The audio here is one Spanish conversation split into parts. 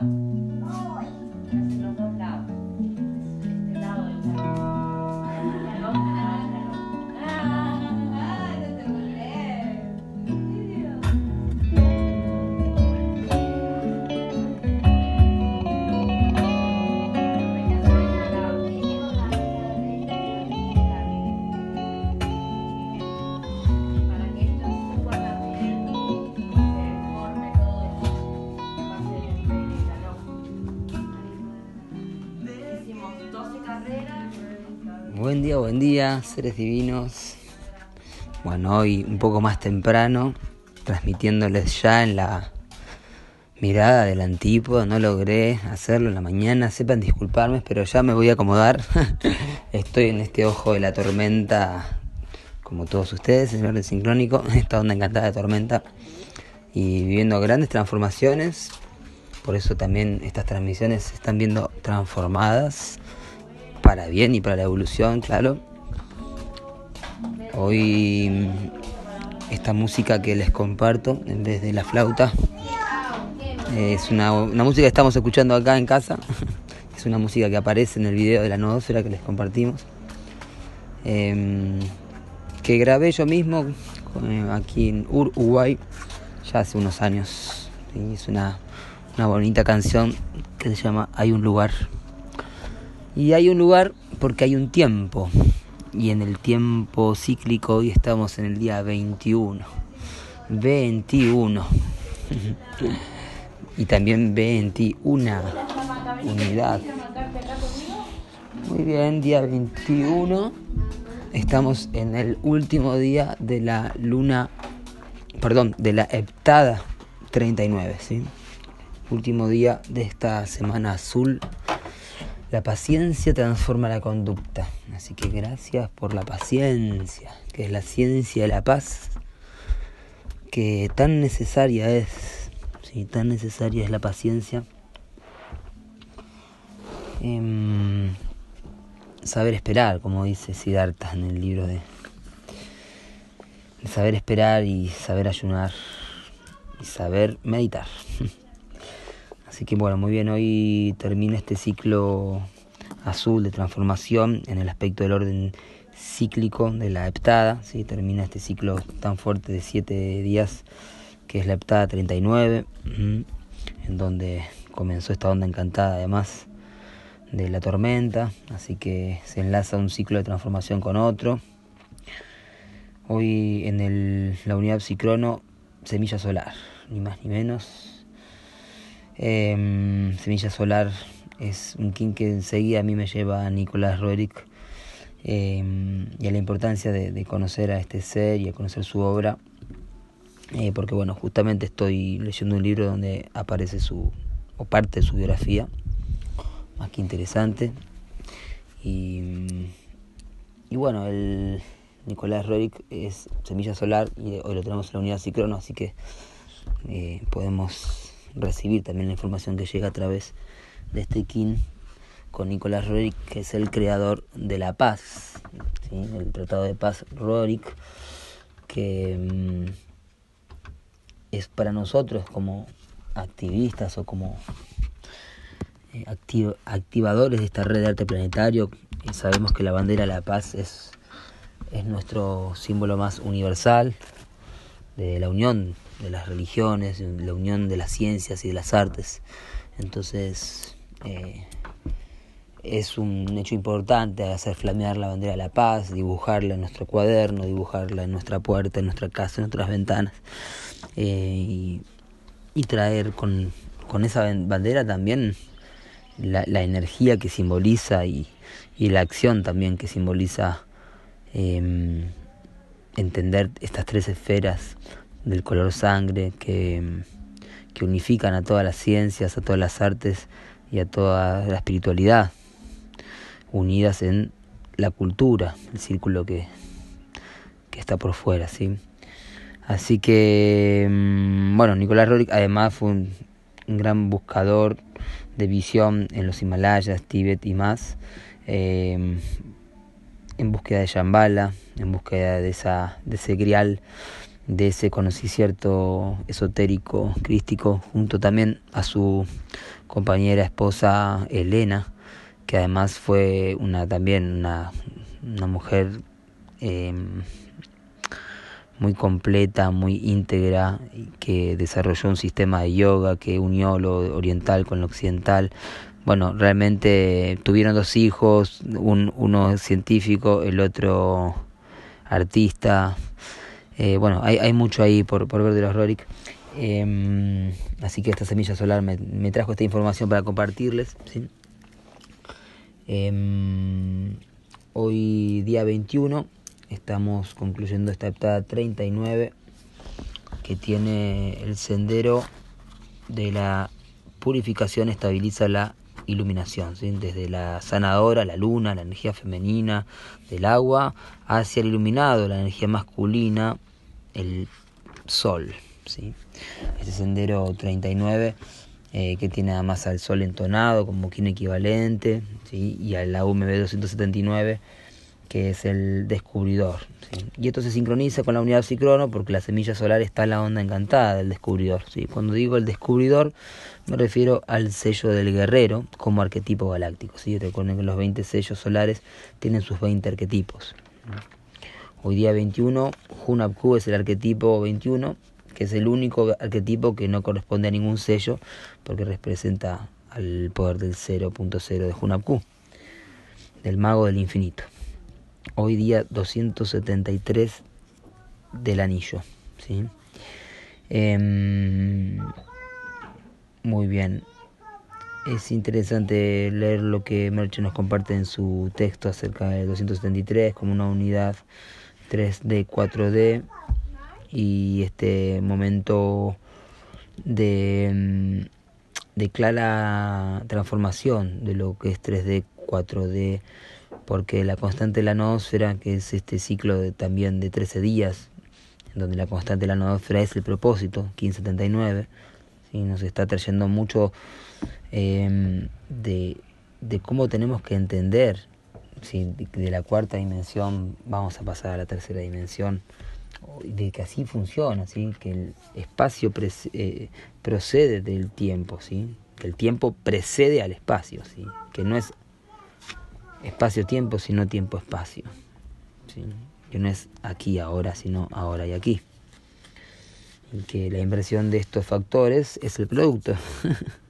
了。Seres divinos. Bueno, hoy un poco más temprano, transmitiéndoles ya en la mirada del antípodo. No logré hacerlo en la mañana, sepan disculparme, pero ya me voy a acomodar. Estoy en este ojo de la tormenta, como todos ustedes, el orden sincrónico, esta onda encantada de tormenta, y viviendo grandes transformaciones. Por eso también estas transmisiones se están viendo transformadas para bien y para la evolución, claro. Hoy esta música que les comparto en vez de la flauta es una, música que estamos escuchando acá en casa. Es una música que aparece en el video de la nodosfera que les compartimos. Em, que grabé yo mismo eh, aquí en Uruguay ya hace unos años. Es una, una bonita canción que se llama Hay un lugar. Y hay un lugar porque hay un tiempo. Y en el tiempo cíclico hoy estamos en el día 21. 21. y también 21 unidad. Muy bien, día 21. Estamos en el último día de la luna, perdón, de la heptada 39, ¿sí? Último día de esta semana azul la paciencia transforma la conducta. Así que gracias por la paciencia, que es la ciencia de la paz, que tan necesaria es, sí, tan necesaria es la paciencia. Em, saber esperar, como dice Siddhartha en el libro de, de saber esperar y saber ayunar y saber meditar. Así que bueno, muy bien, hoy termina este ciclo azul de transformación en el aspecto del orden cíclico de la heptada, ¿sí? termina este ciclo tan fuerte de siete días que es la heptada 39, en donde comenzó esta onda encantada además de la tormenta, así que se enlaza un ciclo de transformación con otro. Hoy en la unidad psicrono, semilla solar, ni más ni menos, Em, Semilla Solar es un king que enseguida a mí me lleva a Nicolás Roerich em, y a la importancia de, conocer a este ser y a conocer su obra. Eh, porque bueno, justamente estoy leyendo un libro donde aparece su, o parte de su biografía, más que interesante. Y, y bueno, el Nicolás Roerich es Semilla Solar y hoy lo tenemos en la unidad Cicrono, así que eh, podemos recibir también la información que llega a través de este kin con Nicolás Roerich, que es el creador de la paz, el Tratado de Paz Roerich, que mm, es para nosotros como activistas o como eh, activadores de esta red de arte planetario, y sabemos que la bandera de la paz es, es nuestro símbolo más universal de la unión de las religiones, la unión de las ciencias y de las artes. Entonces eh, es un hecho importante hacer flamear la bandera de la paz, dibujarla en nuestro cuaderno, dibujarla en nuestra puerta, en nuestra casa, en nuestras ventanas eh, y, traer con, con, esa bandera también la, la energía que simboliza y, y, la acción también que simboliza eh, entender estas tres esferas del color sangre que, que unifican a todas las ciencias, a todas las artes y a toda la espiritualidad, unidas en la cultura, el círculo que, que está por fuera, ¿sí? Así que, mm, bueno, Nicolás Rorik además fue un, gran buscador de visión en los Himalayas, Tíbet y más, eh, en búsqueda de Shambhala, en búsqueda de, esa, de ese grial de ese conocimiento esotérico crístico junto también a su compañera esposa Elena que además fue una también una, una mujer em, muy completa, muy íntegra, que desarrolló un sistema de yoga que unió lo oriental con lo occidental. Bueno, realmente tuvieron dos hijos, un, uno científico, el otro artista. Eh, bueno, hay, mucho ahí por, ver de los Rorik. Em, así que esta semilla solar me, trajo esta información para compartirles. Em, hoy día 21 estamos concluyendo esta etapa 39 que tiene el sendero de la purificación estabiliza la iluminación, desde la sanadora, la luna, la energía femenina del agua, hacia el iluminado, la energía masculina, el sol. ¿sí? Este sendero 39 eh, que tiene además al sol entonado como quien equivalente, ¿sí? y a la UMB 279 que es el descubridor. Y esto se sincroniza con la unidad psicrono porque la semilla solar está en la onda encantada del descubridor. ¿sí? Cuando digo el descubridor me refiero al sello del guerrero como arquetipo galáctico. ¿sí? Recuerden que los 20 sellos solares tienen sus 20 arquetipos. Hoy día 21, Hunabku es el arquetipo 21, que es el único arquetipo que no corresponde a ningún sello porque representa al poder del 0.0 de Hunabku, del mago del infinito hoy día 273 del anillo. ¿sí? Em, muy bien. Es interesante leer lo que Merche nos comparte en su texto acerca del 273 como una unidad 3D, 4D y este momento de, em, de clara transformación de lo que es 3D, 4D porque la constante de la noósfera, que es este ciclo de, también de 13 días, donde la constante de la noósfera es el propósito, 1579, ¿sí? nos está trayendo mucho em, de, de, cómo tenemos que entender, ¿sí? de, la cuarta dimensión vamos a pasar a la tercera dimensión, de que así funciona, ¿sí? que el espacio eh, procede del tiempo, ¿sí? que el tiempo precede al espacio, ¿sí? que no es espacio-tiempo, sino tiempo-espacio. ¿sí? Que no es aquí, ahora, sino ahora y aquí. Y que la inversión de estos factores es el producto.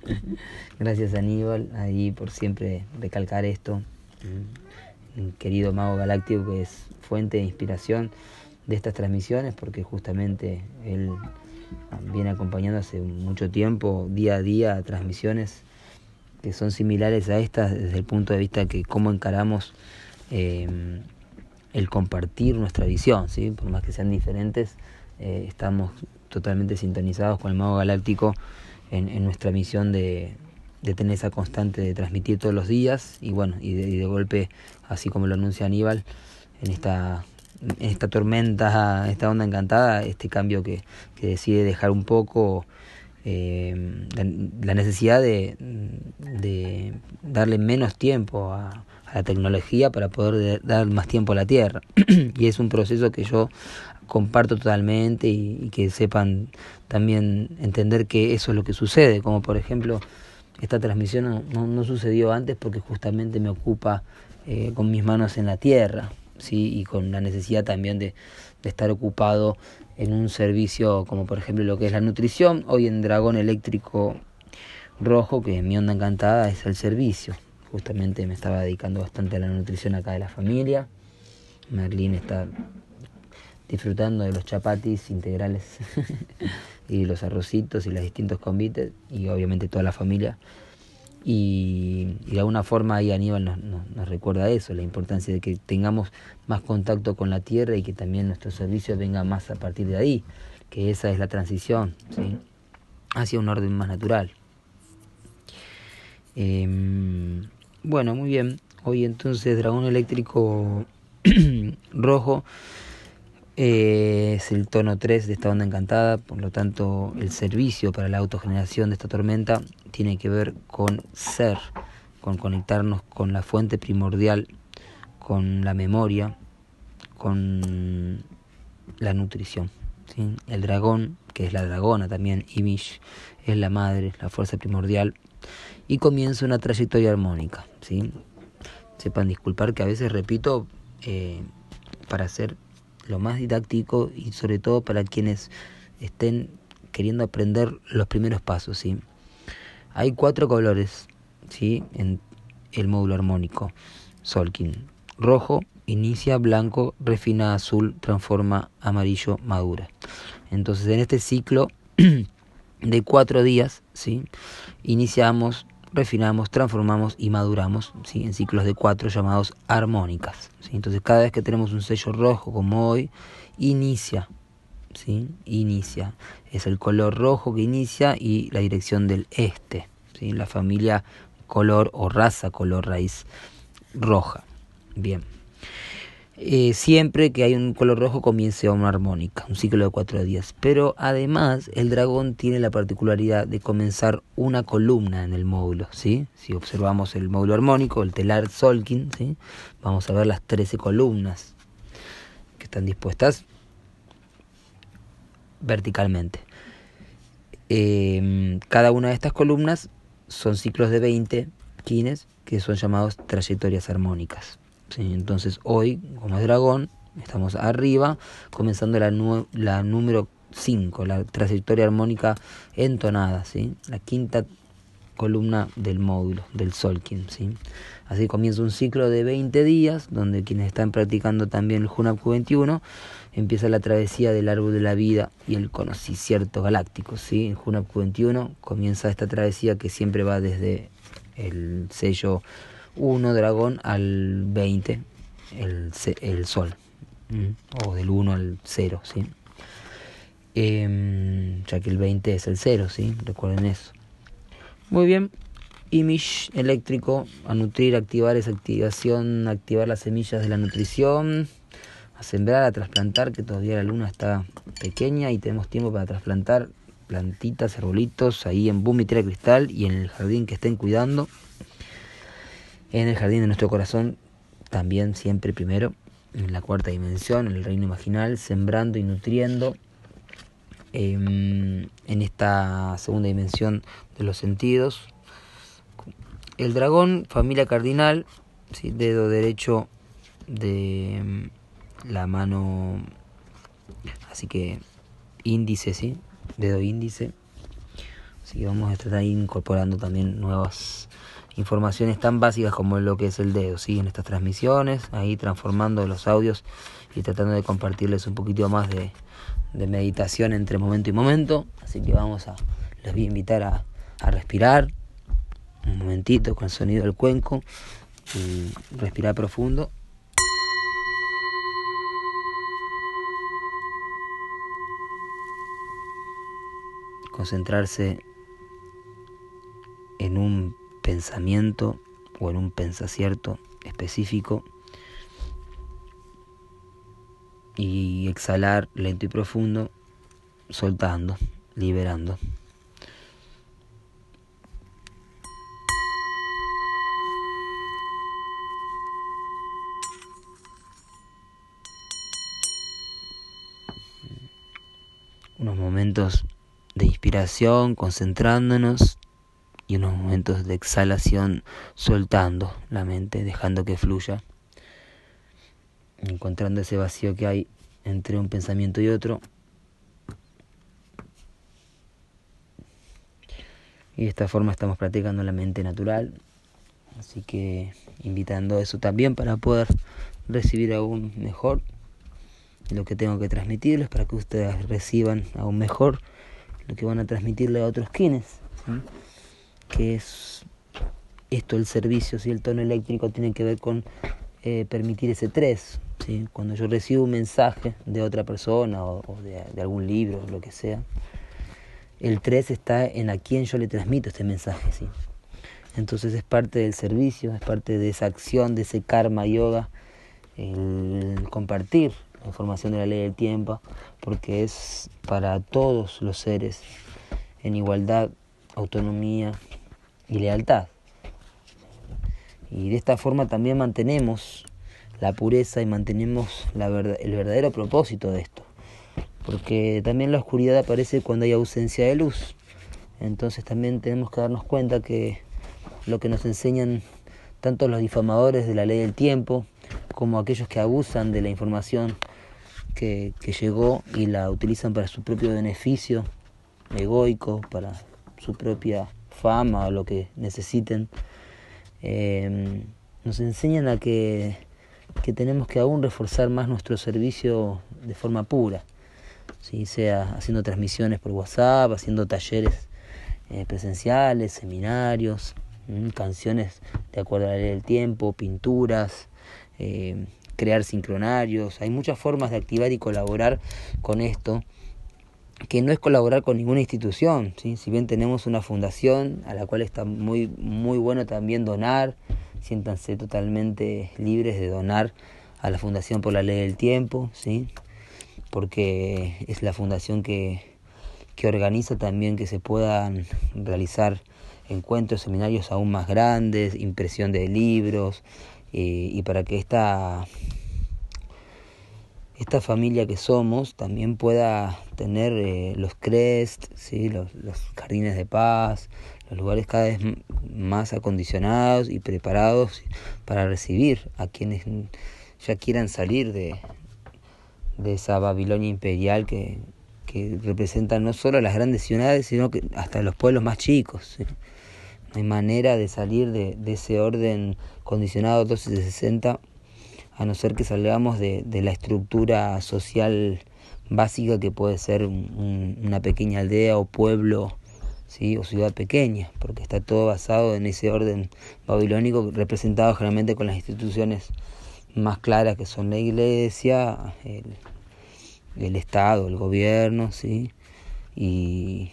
Gracias Aníbal ahí por siempre recalcar esto. Querido mago galáctico que es fuente de inspiración de estas transmisiones porque justamente él viene acompañando hace mucho tiempo, día a día, transmisiones que son similares a estas desde el punto de vista que cómo encaramos eh, el compartir nuestra visión, ¿sí? por más que sean diferentes, eh, estamos totalmente sintonizados con el Mago Galáctico en, nuestra misión de, tener esa constante de transmitir todos los días y bueno, y de, golpe, así como lo anuncia Aníbal, en esta, en esta tormenta, esta onda encantada, este cambio que, que decide dejar un poco eh, la, necesidad de, de, darle menos tiempo a, la tecnología para poder dar más tiempo a la Tierra. y es un proceso que yo comparto totalmente y, que sepan también entender que eso es lo que sucede, como por ejemplo esta transmisión no, no, sucedió antes porque justamente me ocupa eh, con mis manos en la tierra, ¿sí? y con la necesidad también de, estar ocupado en un servicio como por ejemplo lo que es la nutrición. Hoy en Dragón Eléctrico Rojo, que mi onda encantada es el servicio. Justamente me estaba dedicando bastante a la nutrición acá de la familia. Merlín está disfrutando de los chapatis integrales y los arrocitos y los distintos convites y obviamente toda la familia y, de alguna forma ahí Aníbal nos, nos, recuerda eso, la importancia de que tengamos más contacto con la tierra y que también nuestro servicio venga más a partir de ahí, que esa es la transición ¿sí? hacia un orden más natural. Em, bueno, muy bien. Hoy entonces Dragón Eléctrico Rojo eh, es el tono 3 de esta onda encantada, por lo tanto el servicio para la autogeneración de esta tormenta tiene que ver con ser, con conectarnos con la fuente primordial, con la memoria, con la nutrición. ¿sí? El dragón, que es la dragona también, Imish, es la madre, la fuerza primordial, y comienza una trayectoria armónica. ¿sí? Sepan disculpar que a veces repito eh, para ser lo más didáctico y sobre todo para quienes estén queriendo aprender los primeros pasos. ¿sí? Hay cuatro colores ¿sí? en el módulo armónico. Solkin, rojo, inicia, blanco, refina, azul, transforma, amarillo, madura. Entonces en este ciclo de cuatro días, ¿sí? iniciamos, refinamos, transformamos y maduramos ¿sí? en ciclos de cuatro llamados armónicas. ¿sí? Entonces cada vez que tenemos un sello rojo como hoy, inicia, ¿sí? inicia. Es el color rojo que inicia y la dirección del este, ¿sí? la familia color o raza color raíz roja. Bien. Eh, siempre que hay un color rojo comience una armónica, un ciclo de cuatro días. Pero además el dragón tiene la particularidad de comenzar una columna en el módulo. ¿sí? Si observamos el módulo armónico, el telar Solkin, vamos a ver las 13 columnas que están dispuestas verticalmente. Em, cada una de estas columnas son ciclos de 20 quines que son llamados trayectorias armónicas. Entonces hoy, como es dragón, estamos arriba, comenzando la, la número 5, la trayectoria armónica entonada, ¿sí? la quinta columna del módulo, del Solkin. ¿sí? Así comienza un ciclo de 20 días, donde quienes están practicando también el Hunab Q21, empieza la travesía del árbol de la vida y el conocimiento galáctico. ¿sí? En Hunab Q21 comienza esta travesía que siempre va desde el sello 1 dragón al 20 el, el sol, o del 1 al 0, ¿sí? Em, ya que el 20 es el 0, ¿sí? Recuerden eso. Muy bien. Image eléctrico, a nutrir, activar esa activación, activar las semillas de la nutrición, a sembrar, a trasplantar, que todavía la luna está pequeña y tenemos tiempo para trasplantar plantitas, arbolitos ahí en y Cristal y en el jardín que estén cuidando en el jardín de nuestro corazón, también siempre primero, en la cuarta dimensión, en el reino imaginal, sembrando y nutriendo em, en esta segunda dimensión de los sentidos. El dragón, familia cardinal, ¿sí? dedo derecho de em, la mano, así que índice, ¿sí? dedo índice. Así que vamos a estar ahí incorporando también nuevas informaciones tan básicas como lo que es el dedo, ¿sí? En estas transmisiones, ahí transformando los audios y tratando de compartirles un poquito más de, meditación entre momento y momento. Así que vamos a, les voy a invitar a, a respirar un momentito con el sonido del cuenco y respirar profundo. Concentrarse en un pensamiento o en un pensacierto específico y exhalar lento y profundo, soltando, liberando. Unos momentos de inspiración, concentrándonos y unos momentos de exhalación soltando la mente, dejando que fluya, encontrando ese vacío que hay entre un pensamiento y otro. Y de esta forma estamos practicando la mente natural, así que invitando eso también para poder recibir aún mejor lo que tengo que transmitirles, para que ustedes reciban aún mejor lo que van a transmitirle a otros quienes que es esto el servicio, si el tono eléctrico tiene que ver con eh, permitir ese tres. ¿sí? Cuando yo recibo un mensaje de otra persona o, de, algún libro, lo que sea, el tres está en a quien yo le transmito este mensaje. ¿sí? Entonces es parte del servicio, es parte de esa acción, de ese karma yoga, el compartir la información de la ley del tiempo, porque es para todos los seres en igualdad, autonomía, y lealtad. Y de esta forma también mantenemos la pureza y mantenemos la verdad, el verdadero propósito de esto. porque también la oscuridad aparece cuando hay ausencia de luz. Entonces también tenemos que darnos cuenta que lo que nos enseñan tanto los difamadores de la ley del tiempo como aquellos que abusan de la información que, que llegó y la utilizan para su propio beneficio egoico, para su propia fama o lo que necesiten, eh, nos enseñan a que, que, tenemos que aún reforzar más nuestro servicio de forma pura, ¿sí? sea haciendo transmisiones por WhatsApp, haciendo talleres eh, presenciales, seminarios, canciones de acuerdo a del tiempo, pinturas, eh, crear sincronarios. Hay muchas formas de activar y colaborar con esto que no es colaborar con ninguna institución, ¿sí? si bien tenemos una fundación a la cual está muy, muy bueno también donar, siéntanse totalmente libres de donar a la Fundación por la Ley del Tiempo, ¿sí? porque es la fundación que, que organiza también que se puedan realizar encuentros, seminarios aún más grandes, impresión de libros, eh, y para que esta esta familia que somos también pueda tener eh, los crest, ¿sí? los, los jardines de paz, los lugares cada vez más acondicionados y preparados para recibir a quienes ya quieran salir de, de esa Babilonia imperial que, que representa no solo las grandes ciudades, sino que hasta los pueblos más chicos. No hay manera de salir de, de ese orden condicionado 1260 a no ser que salgamos de, de la estructura social básica que puede ser un, una pequeña aldea o pueblo ¿sí? o ciudad pequeña, porque está todo basado en ese orden babilónico representado generalmente con las instituciones más claras que son la iglesia, el, el Estado, el gobierno, ¿sí? y,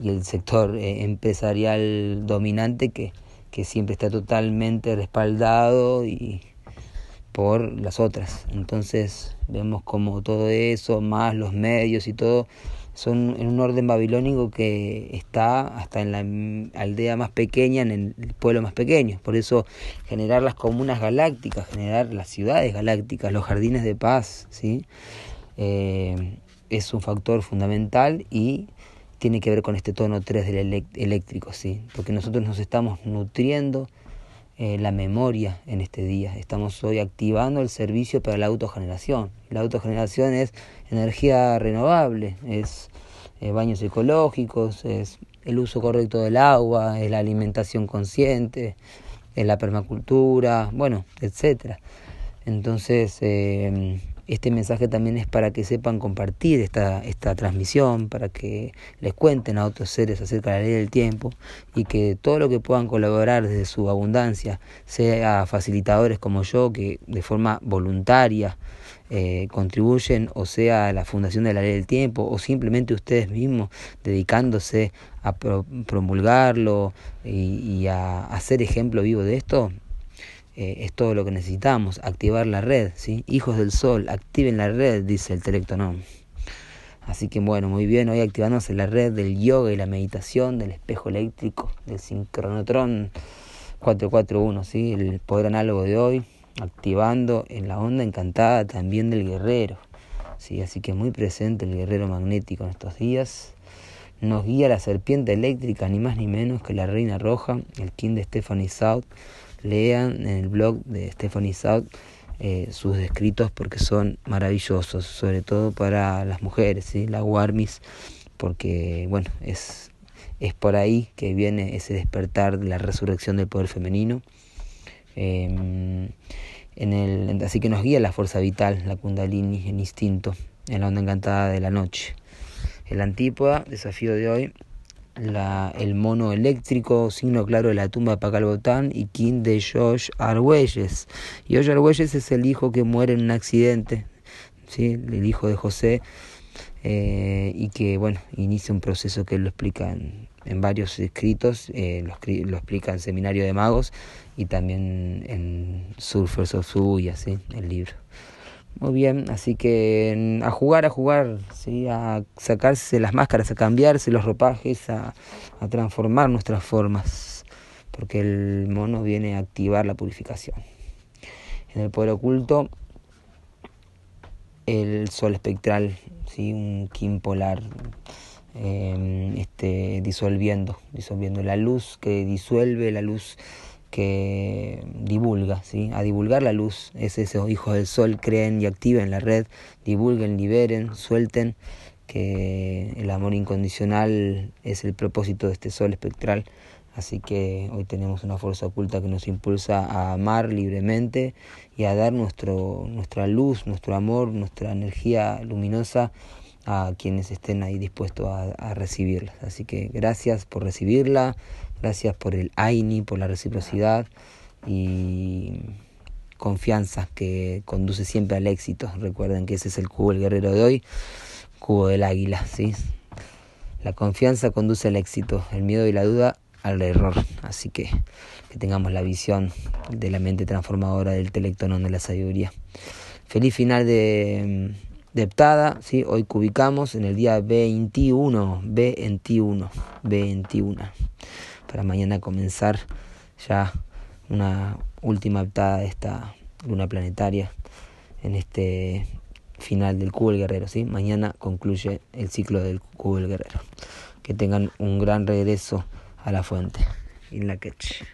y el sector eh, empresarial dominante que, que siempre está totalmente respaldado y, por las otras. Entonces vemos como todo eso, más los medios y todo, son en un orden babilónico que está hasta en la aldea más pequeña, en el pueblo más pequeño. Por eso generar las comunas galácticas, generar las ciudades galácticas, los jardines de paz, ¿sí? Eh, es un factor fundamental y tiene que ver con este tono 3 del eléctrico, ¿sí? porque nosotros nos estamos nutriendo eh, la memoria en este día. Estamos hoy activando el servicio para la autogeneración. La autogeneración es energía renovable, es eh, baños ecológicos, es el uso correcto del agua, es la alimentación consciente, es la permacultura, bueno, etcétera. Entonces, eh, este mensaje también es para que sepan compartir esta, esta transmisión, para que les cuenten a otros seres acerca de la ley del tiempo y que todo lo que puedan colaborar desde su abundancia, sea facilitadores como yo, que de forma voluntaria eh, contribuyen, o sea la Fundación de la Ley del Tiempo, o simplemente ustedes mismos dedicándose a promulgarlo y, y a hacer ejemplo vivo de esto, eh, es todo lo que necesitamos, activar la red, ¿sí? Hijos del Sol, activen la red, dice el Telectonón. Así que bueno, muy bien, hoy activamos la red del yoga y la meditación, del espejo eléctrico, del sincronotrón 441, ¿sí? El poder análogo de hoy, activando en la onda encantada también del guerrero, ¿sí? Así que muy presente el guerrero magnético en estos días. Nos guía la serpiente eléctrica, ni más ni menos que la reina roja, el king de Stephanie South, lean en el blog de Stephanie South eh, sus escritos porque son maravillosos, sobre todo para las mujeres, ¿sí? la Warmis, porque bueno, es, es por ahí que viene ese despertar de la resurrección del poder femenino. Em, en el, así que nos guía la fuerza vital, la kundalini, el instinto, en la onda encantada de la noche. El antípoda, desafío de hoy, la, el mono eléctrico, signo claro de la tumba de Pacalbotán y King de Josh Argüelles. Josh Argüelles es el hijo que muere en un accidente, ¿sí? el hijo de José, eh, y que bueno, inicia un proceso que lo explica en, en varios escritos, eh, lo, lo, explica en Seminario de Magos y también en Surfers of Suya, ¿sí? el libro. Muy bien, así que a jugar, a jugar, ¿sí? a sacarse las máscaras, a cambiarse los ropajes, a, a transformar nuestras formas, porque el mono viene a activar la purificación. En el poder oculto, el sol espectral, ¿sí? un Kim polar em, este, disolviendo, disolviendo la luz que disuelve, la luz que divulga, ¿sí? a divulgar la luz, es esos hijos del sol, creen y activen la red, divulguen, liberen, suelten, que el amor incondicional es el propósito de este sol espectral Así que hoy tenemos una fuerza oculta que nos impulsa a amar libremente y a dar nuestro, nuestra luz, nuestro amor, nuestra energía luminosa a quienes estén ahí dispuestos a, a recibirla. Así que gracias por recibirla, gracias por el AINI, por la reciprocidad y confianza que conduce siempre al éxito. Recuerden que ese es el cubo del guerrero de hoy, cubo del águila, ¿sí? La confianza conduce al éxito, el miedo y la duda al error. Así que que tengamos la visión de la mente transformadora del telectonón de la sabiduría. Feliz final de, de Heptada, ¿sí? hoy cubicamos en el día 21, B21, B21, para mañana comenzar ya una última Heptada de esta luna planetaria en este final del cubo del guerrero. ¿sí? Mañana concluye el ciclo del cubo del guerrero. Que tengan un gran regreso a la fuente. In la catch.